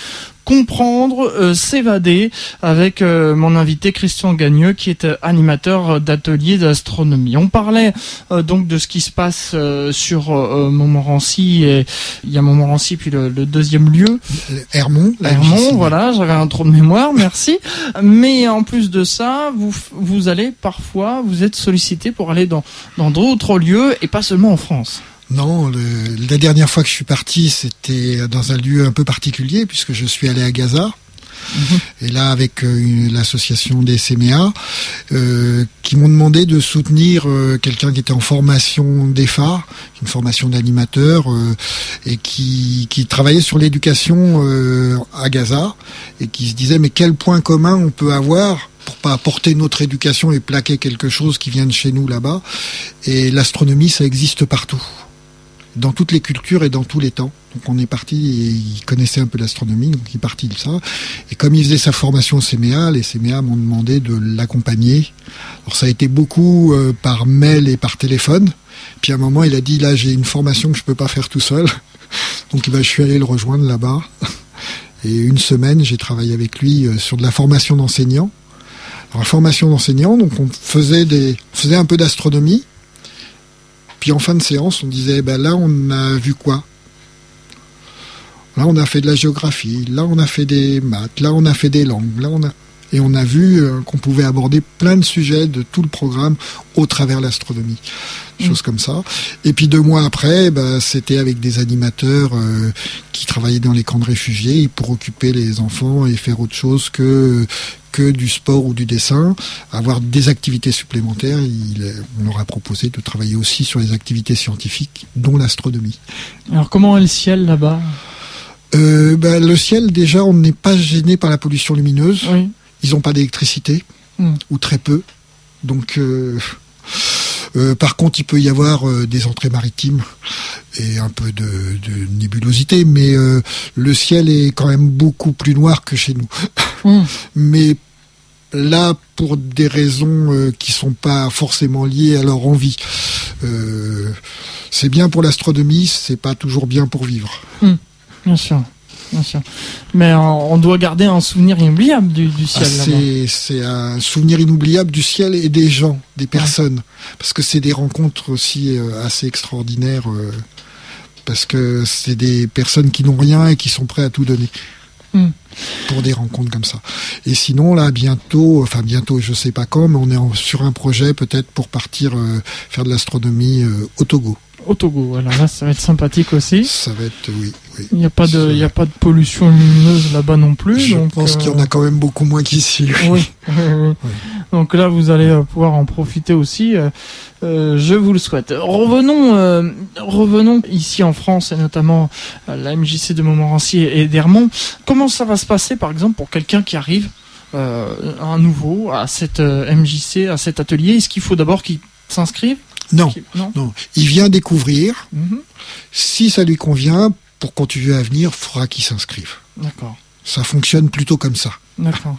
comprendre, s'évader avec mon invité Christian Gagneux qui est animateur d'atelier d'astronomie. On parlait donc de ce qui se passe sur Montmorency et il y a Montmorency puis le, deuxième lieu Hermont. Hermont, voilà, j'avais un trou de mémoire, merci. Mais en plus de ça, vous vous allez parfois vous êtes sollicité pour aller dans dans d'autres lieux et pas seulement en France. Non, la dernière fois que je suis parti, c'était dans un lieu un peu particulier puisque je suis allé à Gaza. Mhm. Et là, avec euh, l'association des CMA, euh, qui m'ont demandé de soutenir euh, quelqu'un qui était en formation d'EFA, une formation d'animateur, et qui, qui travaillait sur l'éducation à Gaza, et qui se disait mais quel point commun on peut avoir pour pas apporter notre éducation et plaquer quelque chose qui vient de chez nous là-bas? Et l'astronomie, ça existe partout dans toutes les cultures et dans tous les temps. Donc on est parti, et il connaissait un peu l'astronomie, donc il est parti de ça. Et comme il faisait sa formation au CMA, les CMA m'ont demandé de l'accompagner. Alors ça a été beaucoup euh, par mail et par téléphone. Puis à un moment, il a dit, là j'ai une formation que je peux pas faire tout seul. Donc bah, je suis allé le rejoindre là-bas. Et une semaine, j'ai travaillé avec lui euh, sur de la formation d'enseignants. Alors la formation d'enseignants, donc on faisait, des, on faisait un peu d'astronomie, puis en fin de séance, on disait, ben là, on a vu quoi? Là, on a fait de la géographie, là, on a fait des maths, là, on a fait des langues. Et on a vu euh, qu'on pouvait aborder plein de sujets de tout le programme au travers l'astronomie. Mm. Choses comme ça. Et puis deux mois après, ben, c'était avec des animateurs euh, qui travaillaient dans les camps de réfugiés pour occuper les enfants et faire autre chose que que du sport ou du dessin, avoir des activités supplémentaires. Il, on leur a proposé de travailler aussi sur les activités scientifiques, dont l'astronomie. Alors comment est le ciel là-bas? Euh, ben, Le ciel, déjà, on n'est pas gêné par la pollution lumineuse. Ils n'ont pas d'électricité, hmm. ou très peu. Donc... Euh, euh, par contre, il peut y avoir euh, des entrées maritimes et un peu de, de nébulosité, mais euh, le ciel est quand même beaucoup plus noir que chez nous. Hmm. mais là, pour des raisons qui sont pas forcément liées à leur envie. c'est bien pour l'astronomie, c'est pas toujours bien pour vivre. Hmm. Bien sûr. Bien sûr. Mais on doit garder un souvenir inoubliable du, ciel. Ah, c'est un souvenir inoubliable du ciel et des gens, des personnes. Parce que c'est des rencontres aussi euh, assez extraordinaires. Euh, parce que c'est des personnes qui n'ont rien et qui sont prêts à tout donner. Hmm. Pour des rencontres comme ça. Et sinon, là, bientôt, enfin bientôt, je sais pas quand, mais on est sur un projet peut-être pour partir euh, faire de l'astronomie au Togo au Togo. Alors là, ça va être sympathique aussi. Ça va être, oui. Il n'y a pas de, y a pas de pollution lumineuse là-bas non plus. Je pense qu'il y en a euh, quand même beaucoup moins qu'ici. Oui. Donc là, vous allez euh, pouvoir en profiter aussi. Euh, je vous le souhaite. Revenons, revenons ici en France et notamment à la MJC de Montmorency et d'Hermont. Comment ça va se passer, par exemple, pour quelqu'un qui arrive un nouveau à cette MJC, à cet atelier? Est-ce qu'il faut d'abord qu'il s'inscrive? Non, non, Il vient découvrir. Mhm. Si ça lui convient, pour continuer à venir, il faudra qu'il s'inscrive. D'accord. Ça fonctionne plutôt comme ça. D'accord.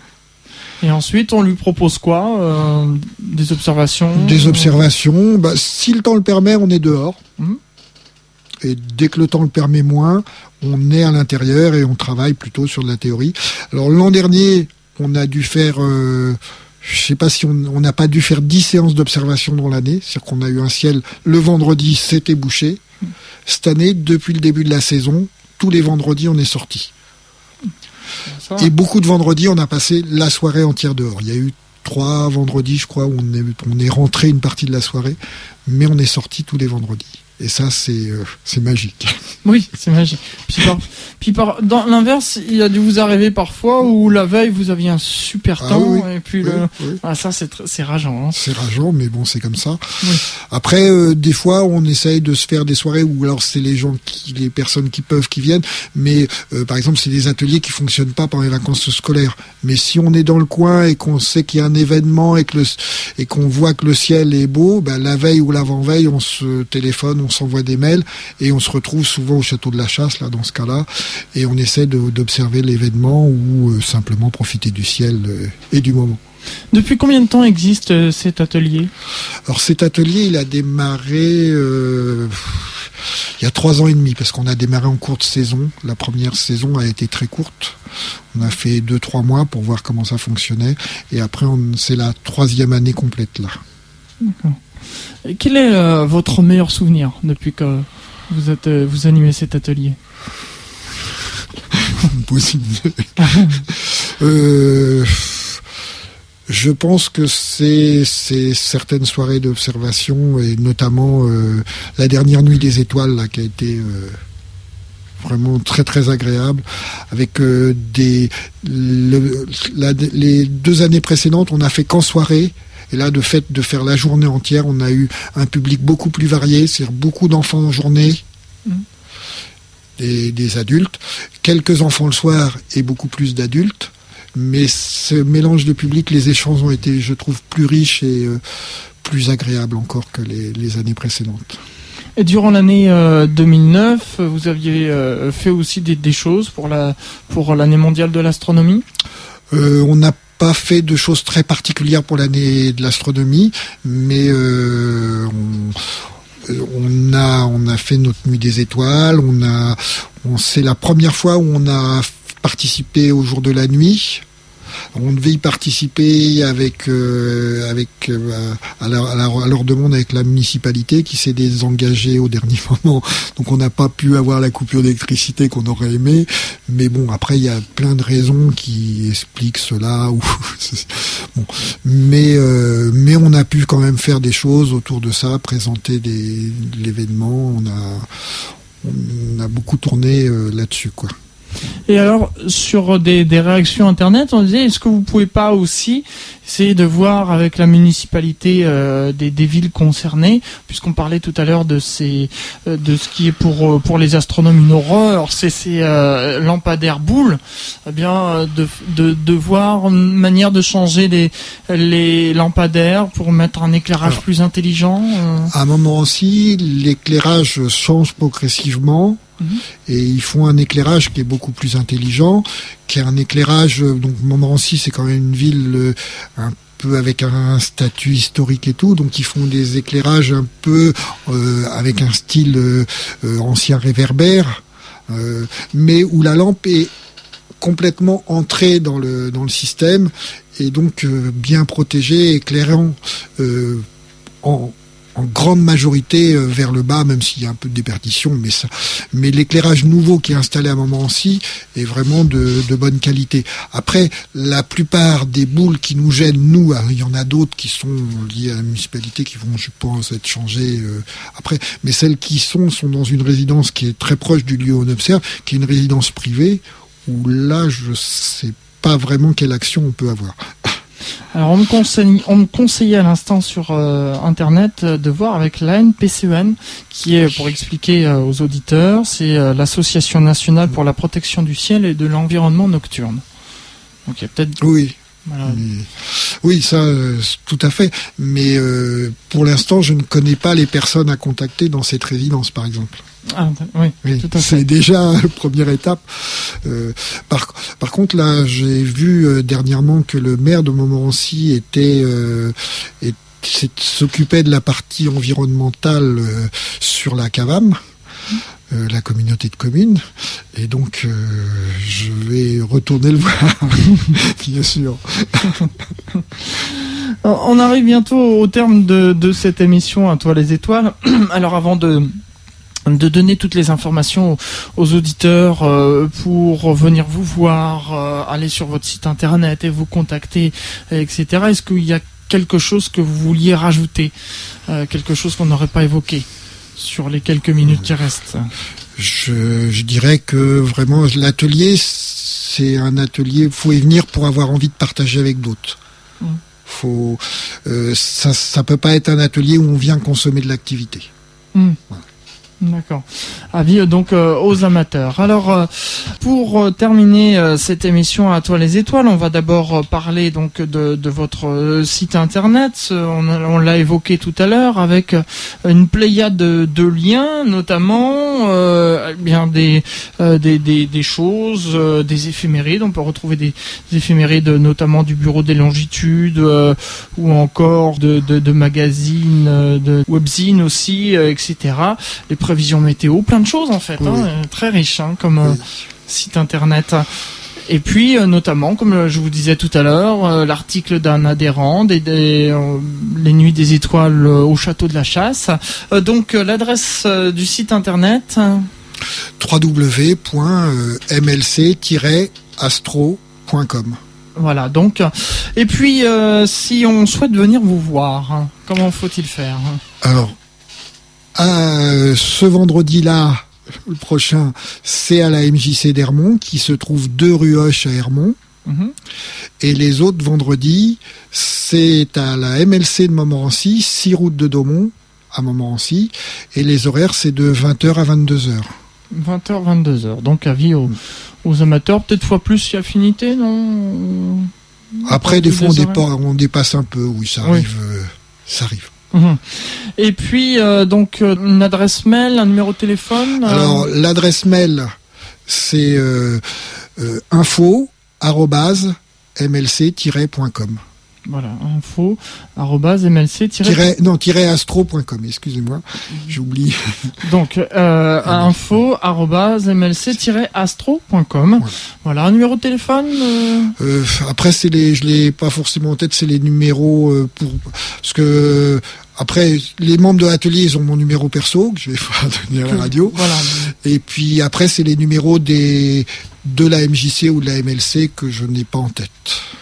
Et ensuite, on lui propose quoi euh, Des observations Des observations. Bah, si le temps le permet, on est dehors. Mhm. Et dès que le temps le permet moins, on est à l'intérieur et on travaille plutôt sur de la théorie. Alors l'an dernier, on a dû faire euh, je sais pas si on n'a pas dû faire 10 séances d'observation dans l'année, c'est-à-dire qu'on a eu un ciel le vendredi, c'était bouché. Cette année, depuis le début de la saison, tous les vendredis, on est sorti. Et beaucoup de vendredis, on a passé la soirée entière dehors. Il y a eu trois vendredis, je crois, où on est, on est rentré une partie de la soirée, mais on est sorti tous les vendredis. Et ça, c'est euh, magique. Oui, c'est magique. Puis, par, dans l'inverse, il a dû vous arriver parfois où la veille vous aviez un super ah temps et puis le, ah, ça c'est c'est rageant. Hein. C'est rageant, mais bon, c'est comme ça. Après, euh, des fois, on essaye de se faire des soirées où alors c'est les gens qui, les personnes qui peuvent qui viennent, mais euh, par exemple, c'est des ateliers qui fonctionnent pas pendant les vacances scolaires. Mais si on est dans le coin et qu'on sait qu'il y a un événement et que le et qu'on voit que le ciel est beau, ben, la veille ou l'avant veille, on se téléphone, on s'envoie des mails et on se retrouve souvent au château de la Chasse, là, dans ce cas-là, et on essaie d'observer l'événement ou euh, simplement profiter du ciel euh, et du moment. Depuis combien de temps existe euh, cet atelier? Alors cet atelier, il a démarré il y a trois ans et demi, parce qu'on a démarré en courte saison. La première saison a été très courte. On a fait deux, trois mois pour voir comment ça fonctionnait. Et après, c'est la troisième année complète là. D'accord. Quel est euh, votre meilleur souvenir depuis que vous, êtes, euh, vous animez cet atelier? Euh, je pense que c'est certaines soirées d'observation et notamment la dernière nuit des étoiles là, qui a été vraiment très très agréable avec des les deux années précédentes on a fait qu'en soirée et là, de fait de faire la journée entière, on a eu un public beaucoup plus varié, c'est-à-dire beaucoup d'enfants en journée, des, adultes, quelques enfants le soir et beaucoup plus d'adultes. Mais ce mélange de public, les échanges ont été, je trouve, plus riches et euh, plus agréables encore que les, années précédentes. Et durant l'année 2009, euh, vous aviez euh, fait aussi des, choses pour la pour l'année mondiale de l'astronomie? on n'a pas fait de choses très particulières pour l'année de l'astronomie, mais euh, on, a on a fait notre nuit des étoiles. On a on c'est la première fois où on a participé au jour de la nuit. On devait y participer avec, euh, avec euh, à, leur, demande avec la municipalité qui s'est désengagée au dernier moment. Donc on n'a pas pu avoir la coupure d'électricité qu'on aurait aimé. Mais bon, après il y a plein de raisons qui expliquent cela. Ou bon. mais euh, mais on a pu quand même faire des choses autour de ça, présenter des l'événement. On a on a beaucoup tourné là-dessus quoi. Et alors, sur des, réactions Internet, on disait, est-ce que vous pouvez pas aussi essayer de voir avec la municipalité euh, des, villes concernées, puisqu'on parlait tout à l'heure de ces, euh, de ce qui est pour euh, pour les astronomes une horreur, c'est ces lampadaires boules, eh bien de, de, de, voir une manière de changer les les lampadaires pour mettre un éclairage plus intelligent. À un moment aussi, l'éclairage change progressivement. Et ils font un éclairage qui est beaucoup plus intelligent, qui est un éclairage. Euh, donc Montmorency, c'est quand même une ville euh, un peu avec un statut historique et tout, donc ils font des éclairages un peu euh, avec un style ancien réverbère, mais où la lampe est complètement entrée dans le dans le système et donc bien protégée, éclairant en en grande majorité euh, vers le bas, même s'il y a un peu de déperdition, mais ça, mais l'éclairage nouveau qui est installé à Montmorency est vraiment de, bonne qualité. Après, la plupart des boules qui nous gênent, nous, hein, il y en a d'autres qui sont liées à la municipalité qui vont, je pense, être changées euh, après, mais celles qui sont sont dans une résidence qui est très proche du lieu où on observe, qui est une résidence privée, où là, je sais pas vraiment quelle action on peut avoir. Alors on me, conseille, on me conseillait à l'instant sur euh, internet euh, de voir avec l'ANPCEN, qui est pour expliquer euh, aux auditeurs, c'est l'association nationale pour la protection du ciel et de l'environnement nocturne. Donc il y a peut-être oui. Oui, ça, tout à fait. Mais pour l'instant, je ne connais pas les personnes à contacter dans cette résidence, par exemple. Ah, oui, c'est déjà la première étape. Euh, par, par contre, là, j'ai vu euh, dernièrement que le maire de Montmorency était, euh, s'occupait de la partie environnementale sur la CAVAM. la communauté de communes et donc je vais retourner le voir bien sûr on arrive bientôt au terme de, de cette émission à toi les étoiles alors avant de de donner toutes les informations aux auditeurs euh, pour venir vous voir, euh, aller sur votre site internet et vous contacter, etc. Est-ce qu'il y a quelque chose que vous vouliez rajouter, euh, quelque chose qu'on n'aurait pas évoqué sur les quelques minutes qui restent? Je, dirais que vraiment l'atelier, c'est un atelier, faut y venir pour avoir envie de partager avec d'autres. Mmh. Faut, ça, ça peut pas être un atelier où on vient consommer de l'activité. Mmh. D'accord. Avis euh, donc euh, aux amateurs. Alors euh, pour terminer cette émission à toi les étoiles, on va d'abord parler donc de, votre site internet. On, l'a évoqué tout à l'heure avec une pléiade de, liens, notamment eh bien des, des, choses, des éphémérides. On peut retrouver des, éphémérides notamment du bureau des longitudes ou encore de, de, magazines, de webzines aussi, etc. prévisions météo, plein de choses en fait, Oui, hein, euh, très riche hein, comme euh, Oui. site internet. Et puis euh, notamment, comme je vous disais tout à l'heure, euh, l'article d'un adhérent des, des, euh, les nuits des étoiles au château de la chasse. Donc l'adresse du site internet. www.mlc-astro.com. Voilà, donc. Et puis, si on souhaite venir vous voir, hein, comment faut-il faire Alors, à, ce vendredi-là, le prochain, c'est à la MJC d'Hermont, qui se trouve deux rue Hoche à Hermont. Mhm. Et les autres vendredis, c'est à la MLC de Montmorency, 6 route de Daumont à Montmorency. Et les horaires, c'est de 20h à 22h. 20h, 22h. Donc, avis aux, aux amateurs, peut-être fois plus si affinité, non? Après, des fois, on, des dépa- on dépasse un peu. Oui, ça Oui. arrive. euh, ça arrive. Mhm. Et puis, euh, donc, euh, une adresse mail, un numéro de téléphone euh, Alors, l'adresse mail, c'est info mlc-.com. Voilà, info, mlc, Tiret- non, tiret astro.com, excusez-moi, j'oublie. Donc, euh, info, arrobase, mlc-astro.com. Voilà. Voilà, un numéro de téléphone euh, Euh, après, c'est les, je l'ai pas forcément en tête, c'est les numéros euh, pour parce que après les membres de l'atelier, ils ont mon numéro perso que je vais pas donner à la radio. Voilà. Et puis après, c'est les numéros des de la MJC ou de la MLC que je n'ai pas en tête.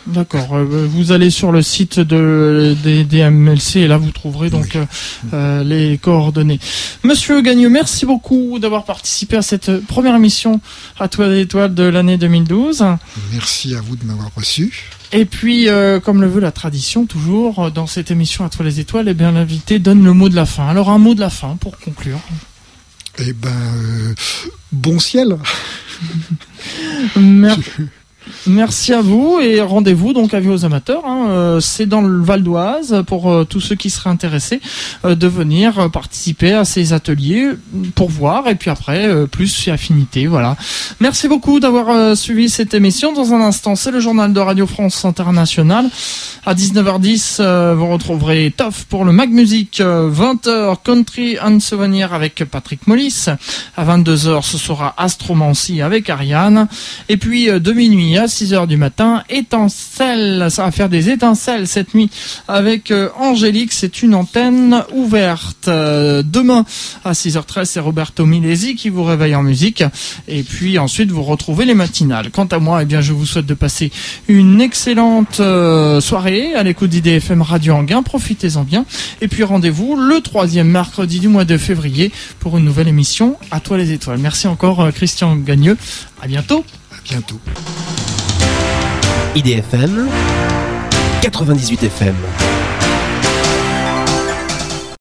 D'accord. euh, vous allez sur le site de, des, des MLC et là vous trouverez donc euh, euh, les coordonnées. Monsieur Gagneux, merci beaucoup d'avoir participé à cette première émission à toi des étoiles de l'année 2012. Merci à vous de m'avoir reçu. Et puis, euh, comme le veut la tradition, toujours euh, dans cette émission à toi les étoiles, eh bien l'invité donne le mot de la fin. Alors un mot de la fin pour conclure. Eh ben, euh, bon ciel. Mer- Merci à vous et rendez-vous donc à aux amateurs. hein. Euh, C'est dans le Val d'Oise pour euh, tous ceux qui seraient intéressés euh, de venir participer à ces ateliers pour voir et puis après euh, plus affinité. Voilà. Merci beaucoup d'avoir suivi cette émission. Dans un instant, c'est le journal de Radio France Internationale. À 19h10, euh, vous retrouverez Toff pour le Mag Music. euh, 20h, Country and Souvenir avec Patrick Mollis. À 22h, ce sera Astromancy avec Ariane. Et puis de minuit à 6h du matin, étincelle, ça va faire des étincelles cette nuit avec euh, Angélique, c'est une antenne ouverte. Euh, demain à 6h13, c'est Roberto Milesi qui vous réveille en musique. Et puis ensuite, vous retrouvez les matinales. Quant à moi, eh bien, je vous souhaite de passer une excellente euh, soirée à l'écoute d'IDFM Radio Anguin. Profitez-en bien. Et puis rendez-vous le troisième mercredi du mois de février pour une nouvelle émission à toi les étoiles. Merci encore Christian Gagneux. À bientôt. Bientôt. IDFM 98 FM